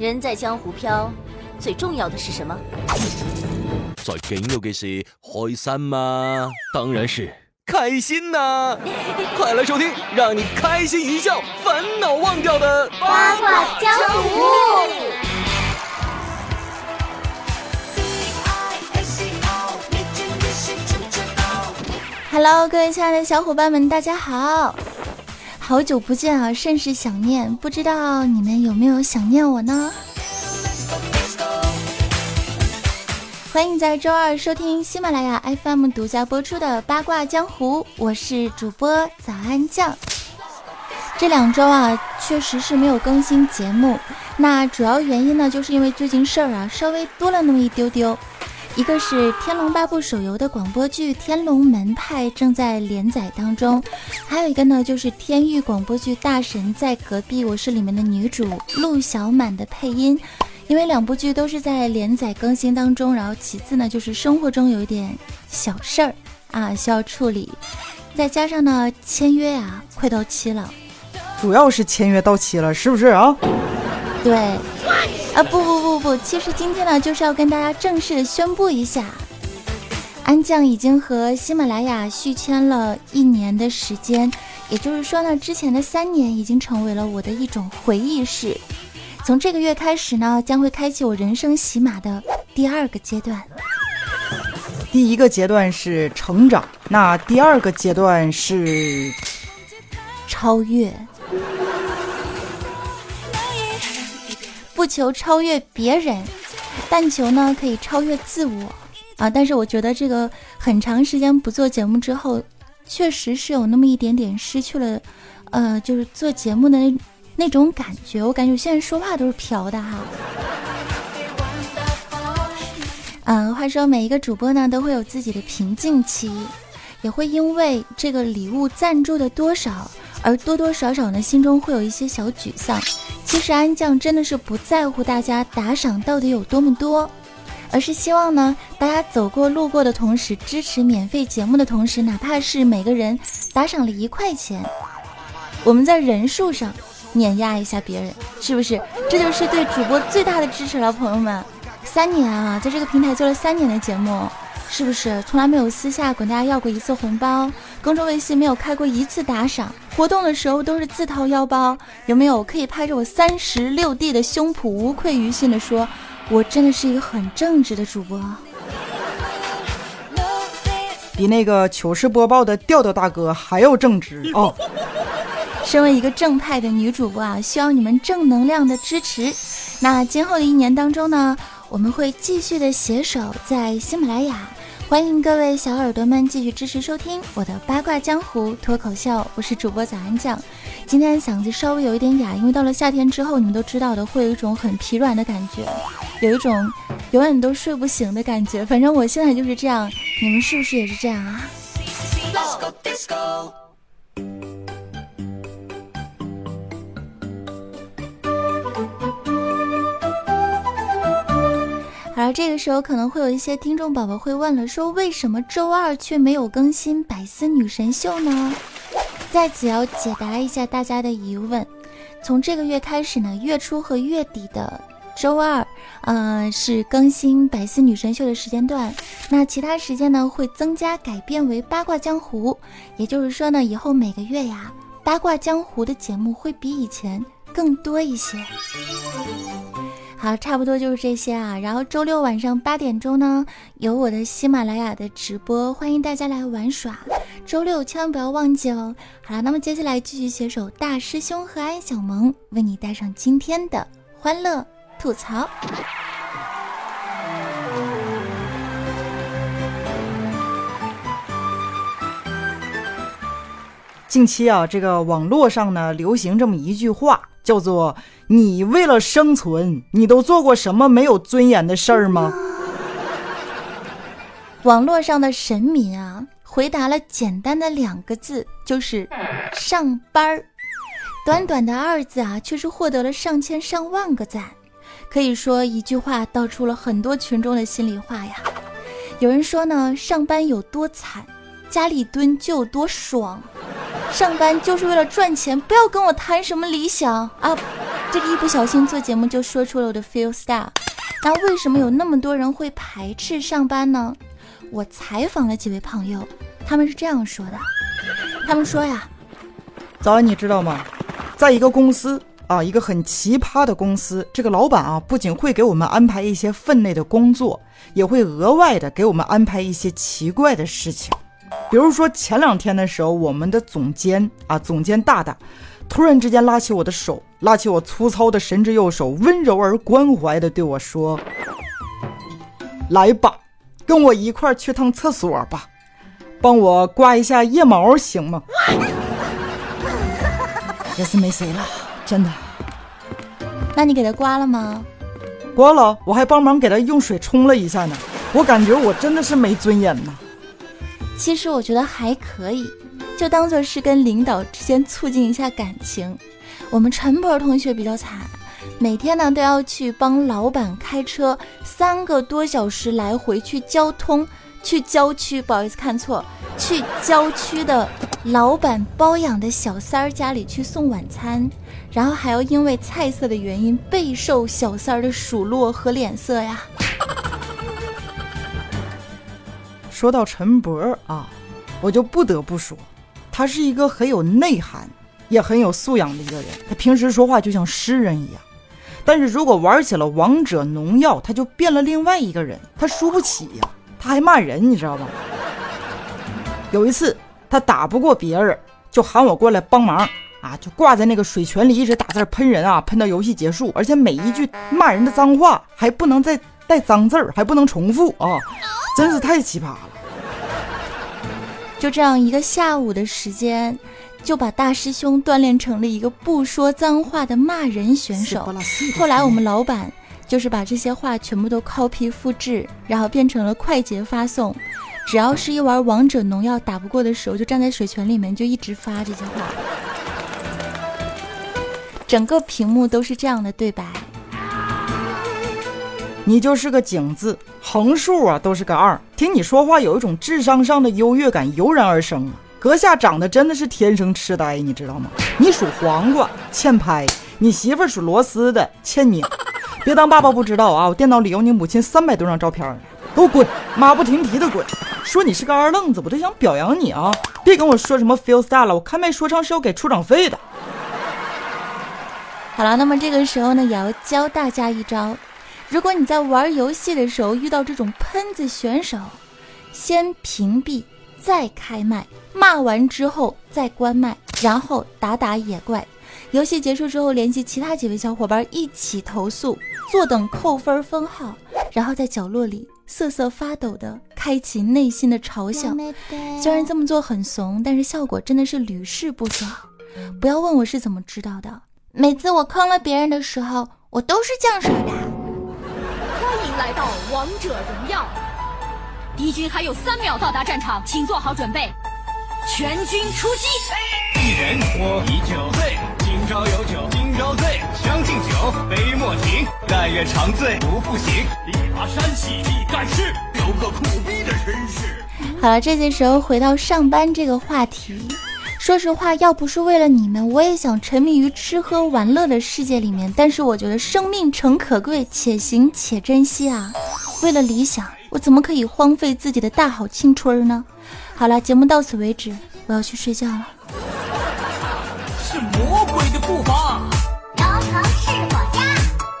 人在江湖飘，最重要的是什么？最紧要嘅是开心吗？当然是开心呐！快来收听，让你开心一笑，烦恼忘掉的八卦江湖。Hello，各位亲爱的小伙伴们，大家好！好久不见啊，甚是想念。不知道你们有没有想念我呢？欢迎在周二收听喜马拉雅 FM 独家播出的《八卦江湖》，我是主播早安酱。这两周啊，确实是没有更新节目。那主要原因呢，就是因为最近事儿啊，稍微多了那么一丢丢。一个是《天龙八部》手游的广播剧《天龙门派》正在连载当中，还有一个呢，就是天域广播剧《大神在隔壁》，我是里面的女主陆小满的配音。因为两部剧都是在连载更新当中，然后其次呢，就是生活中有一点小事儿啊需要处理，再加上呢签约呀快到期了，主要是签约到期了，是不是啊？对，啊不不不不，其实今天呢就是要跟大家正式的宣布一下，安酱已经和喜马拉雅续签了一年的时间，也就是说呢，之前的三年已经成为了我的一种回忆式。从这个月开始呢，将会开启我人生喜马的第二个阶段。第一个阶段是成长，那第二个阶段是超越。不求超越别人，但求呢可以超越自我啊！但是我觉得这个很长时间不做节目之后，确实是有那么一点点失去了，呃，就是做节目的那。那种感觉，我感觉现在说话都是飘的哈。嗯，话说每一个主播呢都会有自己的瓶颈期，也会因为这个礼物赞助的多少而多多少少呢心中会有一些小沮丧。其实安酱真的是不在乎大家打赏到底有多么多，而是希望呢大家走过路过的同时支持免费节目的同时，哪怕是每个人打赏了一块钱，我们在人数上。碾压一下别人，是不是？这就是对主播最大的支持了，朋友们。三年啊，在这个平台做了三年的节目，是不是？从来没有私下管大家要过一次红包，公众微信没有开过一次打赏，活动的时候都是自掏腰包，有没有？可以拍着我三十六 D 的胸脯，无愧于心的说，我真的是一个很正直的主播，比那个糗事播报的调调大哥还要正直 哦。身为一个正派的女主播啊，需要你们正能量的支持。那今后的一年当中呢，我们会继续的携手在喜马拉雅，欢迎各位小耳朵们继续支持收听我的八卦江湖脱口秀。我是主播早安酱，今天嗓子稍微有一点哑，因为到了夏天之后，你们都知道的，会有一种很疲软的感觉，有一种永远都睡不醒的感觉。反正我现在就是这样，你们是不是也是这样啊？这个时候可能会有一些听众宝宝会问了，说为什么周二却没有更新百思女神秀呢？在此要解答一下大家的疑问。从这个月开始呢，月初和月底的周二，呃，是更新百思女神秀的时间段。那其他时间呢，会增加改变为八卦江湖。也就是说呢，以后每个月呀，八卦江湖的节目会比以前更多一些。好，差不多就是这些啊。然后周六晚上八点钟呢，有我的喜马拉雅的直播，欢迎大家来玩耍。周六千万不要忘记哦。好了，那么接下来继续携手大师兄和安小萌，为你带上今天的欢乐吐槽。近期啊，这个网络上呢流行这么一句话，叫做。你为了生存，你都做过什么没有尊严的事儿吗？网络上的神民啊，回答了简单的两个字，就是上班儿。短短的二字啊，却是获得了上千上万个赞。可以说一句话道出了很多群众的心里话呀。有人说呢，上班有多惨，家里蹲就有多爽。上班就是为了赚钱，不要跟我谈什么理想啊。这个一不小心做节目就说出了我的 feel star。那为什么有那么多人会排斥上班呢？我采访了几位朋友，他们是这样说的：他们说呀，早安，你知道吗？在一个公司啊，一个很奇葩的公司，这个老板啊，不仅会给我们安排一些分内的工作，也会额外的给我们安排一些奇怪的事情。比如说前两天的时候，我们的总监啊，总监大大，突然之间拉起我的手，拉起我粗糙的神之右手，温柔而关怀的对我说：“来吧，跟我一块儿去趟厕所吧，帮我刮一下腋毛，行吗？” 也是没谁了，真的。那你给他刮了吗？刮了，我还帮忙给他用水冲了一下呢。我感觉我真的是没尊严呐。其实我觉得还可以，就当做是跟领导之间促进一下感情。我们陈博同学比较惨，每天呢都要去帮老板开车三个多小时来回去交通，去郊区，不好意思看错，去郊区的老板包养的小三儿家里去送晚餐，然后还要因为菜色的原因备受小三儿的数落和脸色呀。说到陈博啊，我就不得不说，他是一个很有内涵，也很有素养的一个人。他平时说话就像诗人一样，但是如果玩起了王者农药，他就变了另外一个人。他输不起呀，他还骂人，你知道吧？有一次他打不过别人，就喊我过来帮忙啊，就挂在那个水泉里一直打字喷人啊，喷到游戏结束，而且每一句骂人的脏话还不能再带脏字，还不能重复啊，真是太奇葩了。就这样一个下午的时间，就把大师兄锻炼成了一个不说脏话的骂人选手。后来我们老板就是把这些话全部都 copy 复制，然后变成了快捷发送。只要是一玩王者农药打不过的时候，就站在水泉里面就一直发这些话，整个屏幕都是这样的对白。你就是个井字，横竖啊都是个二。听你说话有一种智商上的优越感油然而生啊！阁下长得真的是天生痴呆，你知道吗？你属黄瓜，欠拍；你媳妇属螺丝的，欠拧。别当爸爸不知道啊！我电脑里有你母亲三百多张照片，给我滚！马不停蹄的滚！说你是个二愣子，我都想表扬你啊！别跟我说什么 feel star 了，我看麦说唱是要给出场费的。好了，那么这个时候呢，也要教大家一招。如果你在玩游戏的时候遇到这种喷子选手，先屏蔽，再开麦，骂完之后再关麦，然后打打野怪。游戏结束之后，联系其他几位小伙伴一起投诉，坐等扣分封号，然后在角落里瑟瑟发抖的开启内心的嘲笑。虽然这么做很怂，但是效果真的是屡试不爽。不要问我是怎么知道的，每次我坑了别人的时候，我都是这样式的。来到王者荣耀，敌军还有三秒到达战场，请做好准备，全军出击！一人我饮酒醉，今朝有酒今朝醉，将进酒，杯莫停，但愿长醉不复醒。力拔山气一干事，有个苦逼的身世。好了，这些时候回到上班这个话题。说实话，要不是为了你们，我也想沉迷于吃喝玩乐的世界里面。但是我觉得生命诚可贵，且行且珍惜啊！为了理想，我怎么可以荒废自己的大好青春呢？好了，节目到此为止，我要去睡觉了。是魔鬼的步伐，是我家，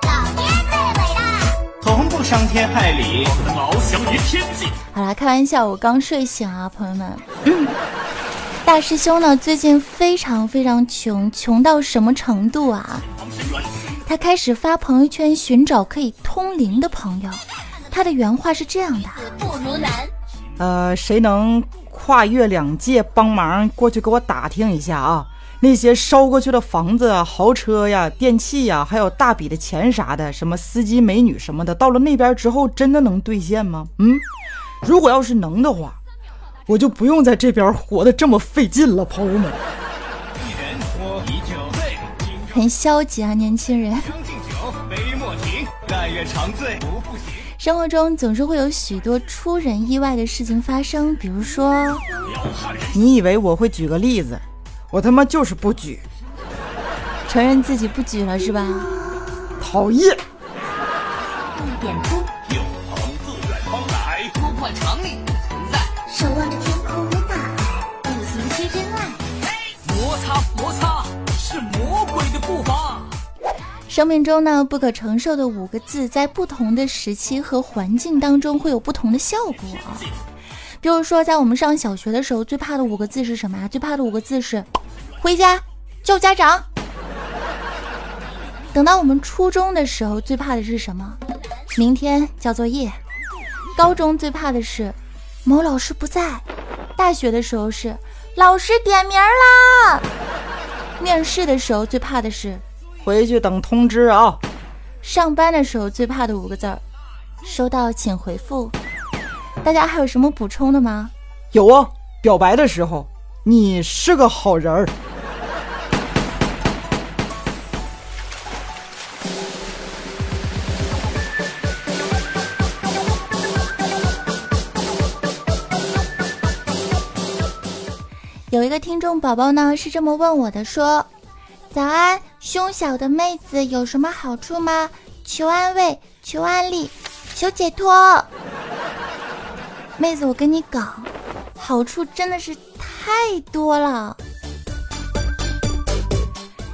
老爹最伟大，从不伤天害理，我的翱翔于天际。好了，开玩笑，我刚睡醒啊，朋友们。大师兄呢？最近非常非常穷，穷到什么程度啊？他开始发朋友圈寻找可以通灵的朋友。他的原话是这样的：不如难。呃，谁能跨越两界帮忙过去给我打听一下啊？那些烧过去的房子啊、豪车呀、电器呀，还有大笔的钱啥的，什么司机、美女什么的，到了那边之后真的能兑现吗？嗯，如果要是能的话。我就不用在这边活得这么费劲了，朋友们。很消极啊，年轻人。生活中总是会有许多出人意外的事情发生，比如说，你以为我会举个例子？我他妈就是不举。承认自己不举了是吧？讨厌。一点出，生命中呢，不可承受的五个字，在不同的时期和环境当中会有不同的效果。比如说，在我们上小学的时候，最怕的五个字是什么呀？最怕的五个字是回家叫家长。等到我们初中的时候，最怕的是什么？明天交作业。高中最怕的是某老师不在。大学的时候是老师点名啦。面试的时候最怕的是。回去等通知啊！上班的时候最怕的五个字儿，收到请回复。大家还有什么补充的吗？有啊，表白的时候，你是个好人儿。有一个听众宝宝呢，是这么问我的，说：“早安。”胸小的妹子有什么好处吗？求安慰，求安利，求解脱。妹子，我跟你讲，好处真的是太多了。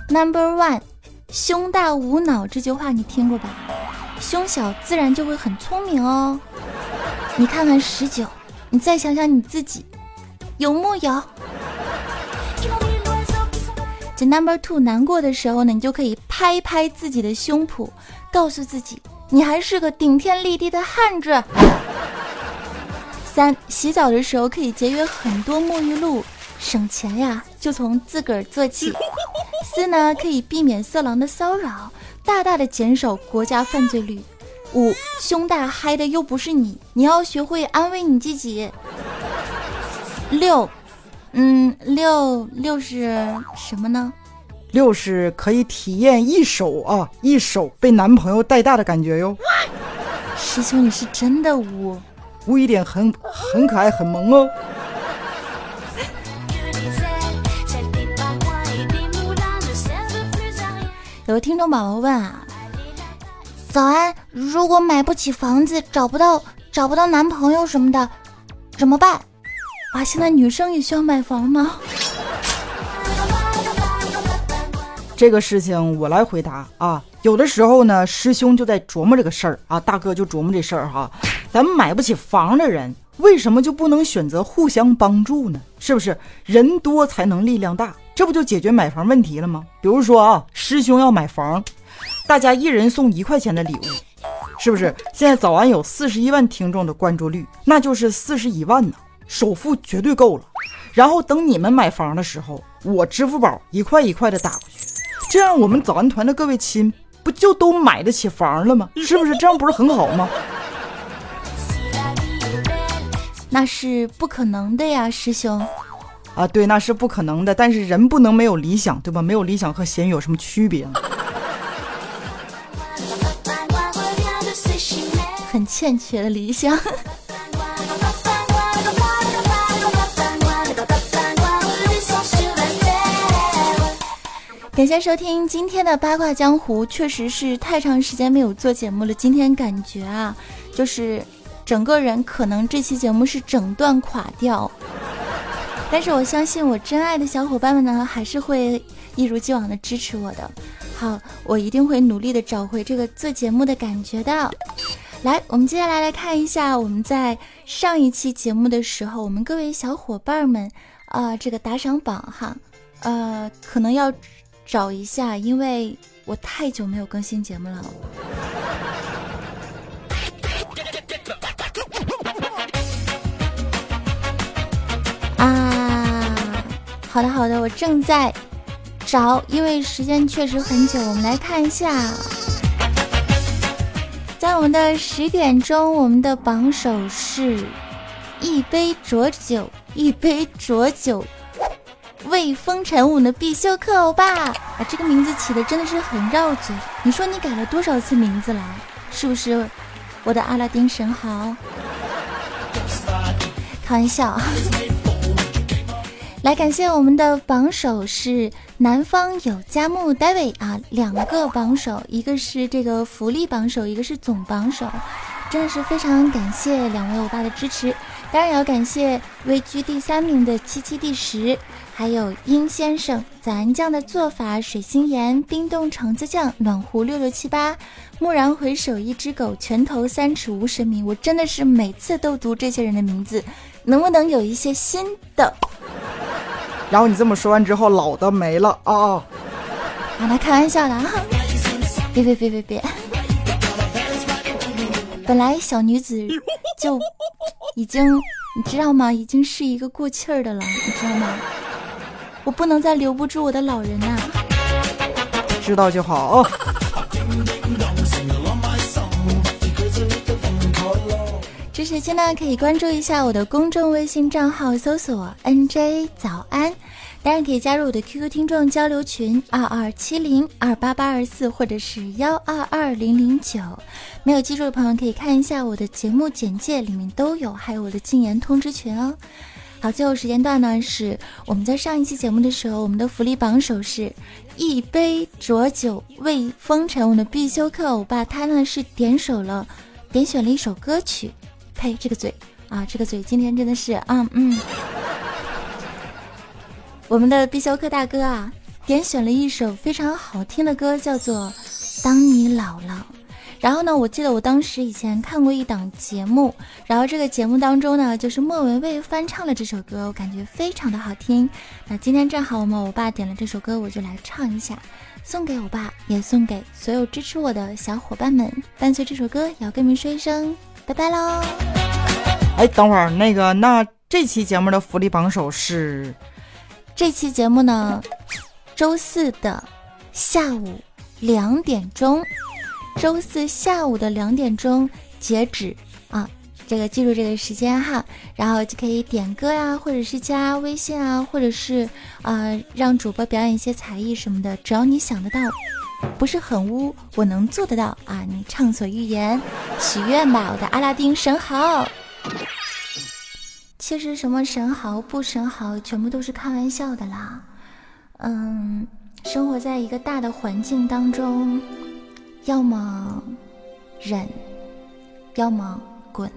Number one，胸大无脑这句话你听过吧？胸小自然就会很聪明哦。你看看十九，你再想想你自己，有木有？这 number two 难过的时候呢，你就可以拍拍自己的胸脯，告诉自己你还是个顶天立地的汉子。三洗澡的时候可以节约很多沐浴露，省钱呀，就从自个儿做起。四呢可以避免色狼的骚扰，大大的减少国家犯罪率。五胸大嗨的又不是你，你要学会安慰你自己。六。嗯，六六是什么呢？六是可以体验一手啊，一手被男朋友带大的感觉哟。师兄，你是真的污，污一点很很可爱，很萌哦。有个听众宝宝问啊，早安，如果买不起房子，找不到找不到男朋友什么的，怎么办？啊，现在女生也需要买房吗？这个事情我来回答啊。有的时候呢，师兄就在琢磨这个事儿啊，大哥就琢磨这事儿哈。咱们买不起房的人，为什么就不能选择互相帮助呢？是不是人多才能力量大？这不就解决买房问题了吗？比如说啊，师兄要买房，大家一人送一块钱的礼物，是不是？现在早安有四十一万听众的关注率，那就是四十一万呢。首付绝对够了，然后等你们买房的时候，我支付宝一块一块的打过去，这样我们早安团的各位亲不就都买得起房了吗？是不是这样不是很好吗？那是不可能的呀，师兄。啊，对，那是不可能的。但是人不能没有理想，对吧？没有理想和咸鱼有什么区别呢？很欠缺的理想。感谢收听今天的八卦江湖，确实是太长时间没有做节目了。今天感觉啊，就是整个人可能这期节目是整段垮掉，但是我相信我真爱的小伙伴们呢，还是会一如既往的支持我的。好，我一定会努力的找回这个做节目的感觉的。来，我们接下来来看一下我们在上一期节目的时候，我们各位小伙伴们啊，这个打赏榜哈，呃，可能要。找一下，因为我太久没有更新节目了。啊，好的好的，我正在找，因为时间确实很久。我们来看一下，在我们的十点钟，我们的榜首是一杯浊酒，一杯浊酒。为风尘，我们的必修课欧巴啊，这个名字起的真的是很绕嘴。你说你改了多少次名字了？是不是我的阿拉丁神豪？开玩笑。来感谢我们的榜首是南方有佳木 David 啊，两个榜首，一个是这个福利榜首，一个是总榜首，真的是非常感谢两位欧巴的支持，当然也要感谢位居第三名的七七第十，还有殷先生、咱酱的做法、水星盐、冰冻橙子酱、暖壶六六七八、蓦然回首一只狗、拳头三尺无神明，我真的是每次都读这些人的名字，能不能有一些新的？然后你这么说完之后，老的没了啊！啊，那开玩笑的啊！别别别别别！本来小女子就已经，你知道吗？已经是一个过气儿的了，你知道吗？我不能再留不住我的老人呐！知道就好啊。这时间呢，可以关注一下我的公众微信账号，搜索 “nj 早安”。当然可以加入我的 QQ 听众交流群二二七零二八八二四，或者是幺二二零零九。没有记住的朋友可以看一下我的节目简介，里面都有，还有我的禁言通知群哦。好，最后时间段呢是我们在上一期节目的时候，我们的福利榜首是一杯浊酒慰风尘，我们的必修课欧巴他呢是点首了，点选了一首歌曲。呸，这个嘴啊，这个嘴今天真的是啊嗯。我们的必修课大哥啊，点选了一首非常好听的歌，叫做《当你老了》。然后呢，我记得我当时以前看过一档节目，然后这个节目当中呢，就是莫文蔚翻唱了这首歌，我感觉非常的好听。那今天正好我们欧巴点了这首歌，我就来唱一下，送给欧巴，也送给所有支持我的小伙伴们。伴随这首歌，也要跟你们说一声拜拜喽。哎，等会儿那个，那这期节目的福利榜首是？这期节目呢，周四的下午两点钟，周四下午的两点钟截止啊，这个记住这个时间哈，然后就可以点歌呀，或者是加微信啊，或者是啊让主播表演一些才艺什么的，只要你想得到，不是很污，我能做得到啊，你畅所欲言，许愿吧，我的阿拉丁神豪。其实什么神豪不神豪，全部都是开玩笑的啦。嗯，生活在一个大的环境当中，要么忍，要么滚。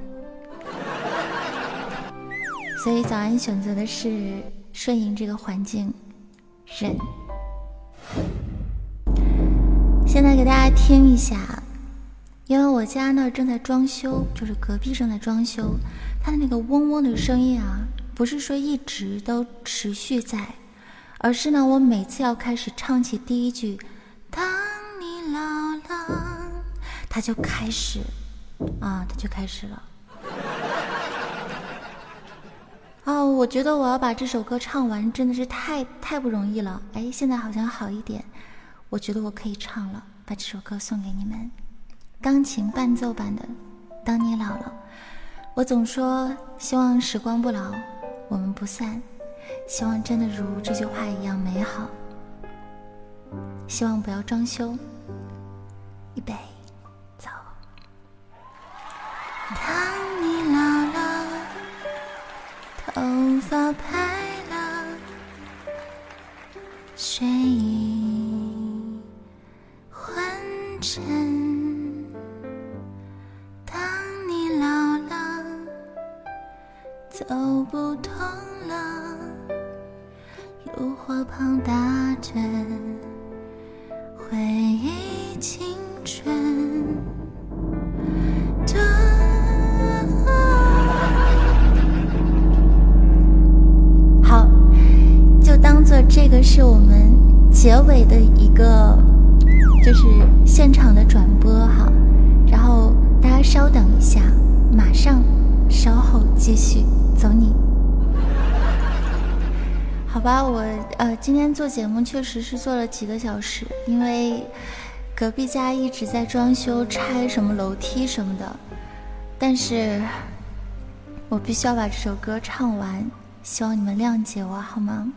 所以早安选择的是顺应这个环境，忍。现在给大家听一下，因为我家呢正在装修，就是隔壁正在装修。它那个嗡嗡的声音啊，不是说一直都持续在，而是呢，我每次要开始唱起第一句“当你老了”，它就开始，啊，它就开始了。哦，我觉得我要把这首歌唱完真的是太太不容易了。哎，现在好像好一点，我觉得我可以唱了，把这首歌送给你们，钢琴伴奏版的《当你老了》。我总说希望时光不老，我们不散。希望真的如这句话一样美好。希望不要装修。预备，走。当你老了，头发白了，睡意昏沉。继续。走你，好吧，我呃今天做节目确实是做了几个小时，因为隔壁家一直在装修拆什么楼梯什么的，但是我必须要把这首歌唱完，希望你们谅解我好吗？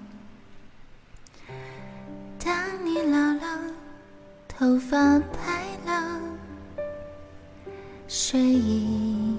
当你老了，头发白了，睡意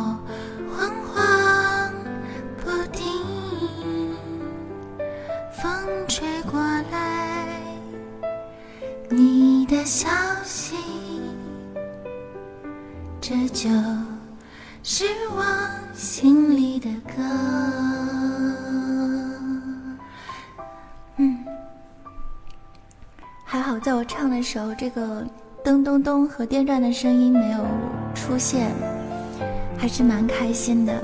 的时候，这个噔咚咚和电钻的声音没有出现，还是蛮开心的。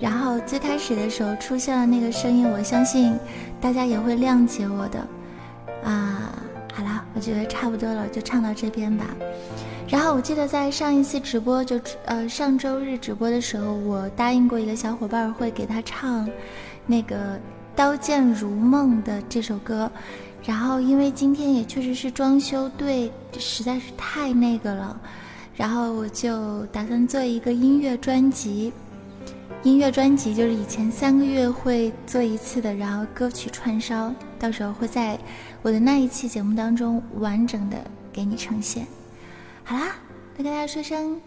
然后最开始的时候出现了那个声音，我相信大家也会谅解我的。啊，好了，我觉得差不多了，就唱到这边吧。然后我记得在上一次直播，就呃上周日直播的时候，我答应过一个小伙伴会给他唱那个《刀剑如梦》的这首歌。然后因为今天也确实是装修队，实在是太那个了，然后我就打算做一个音乐专辑。音乐专辑就是以前三个月会做一次的，然后歌曲串烧，到时候会在我的那一期节目当中完整的给你呈现。好啦，那跟大家说声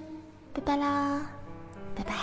拜拜啦。拜拜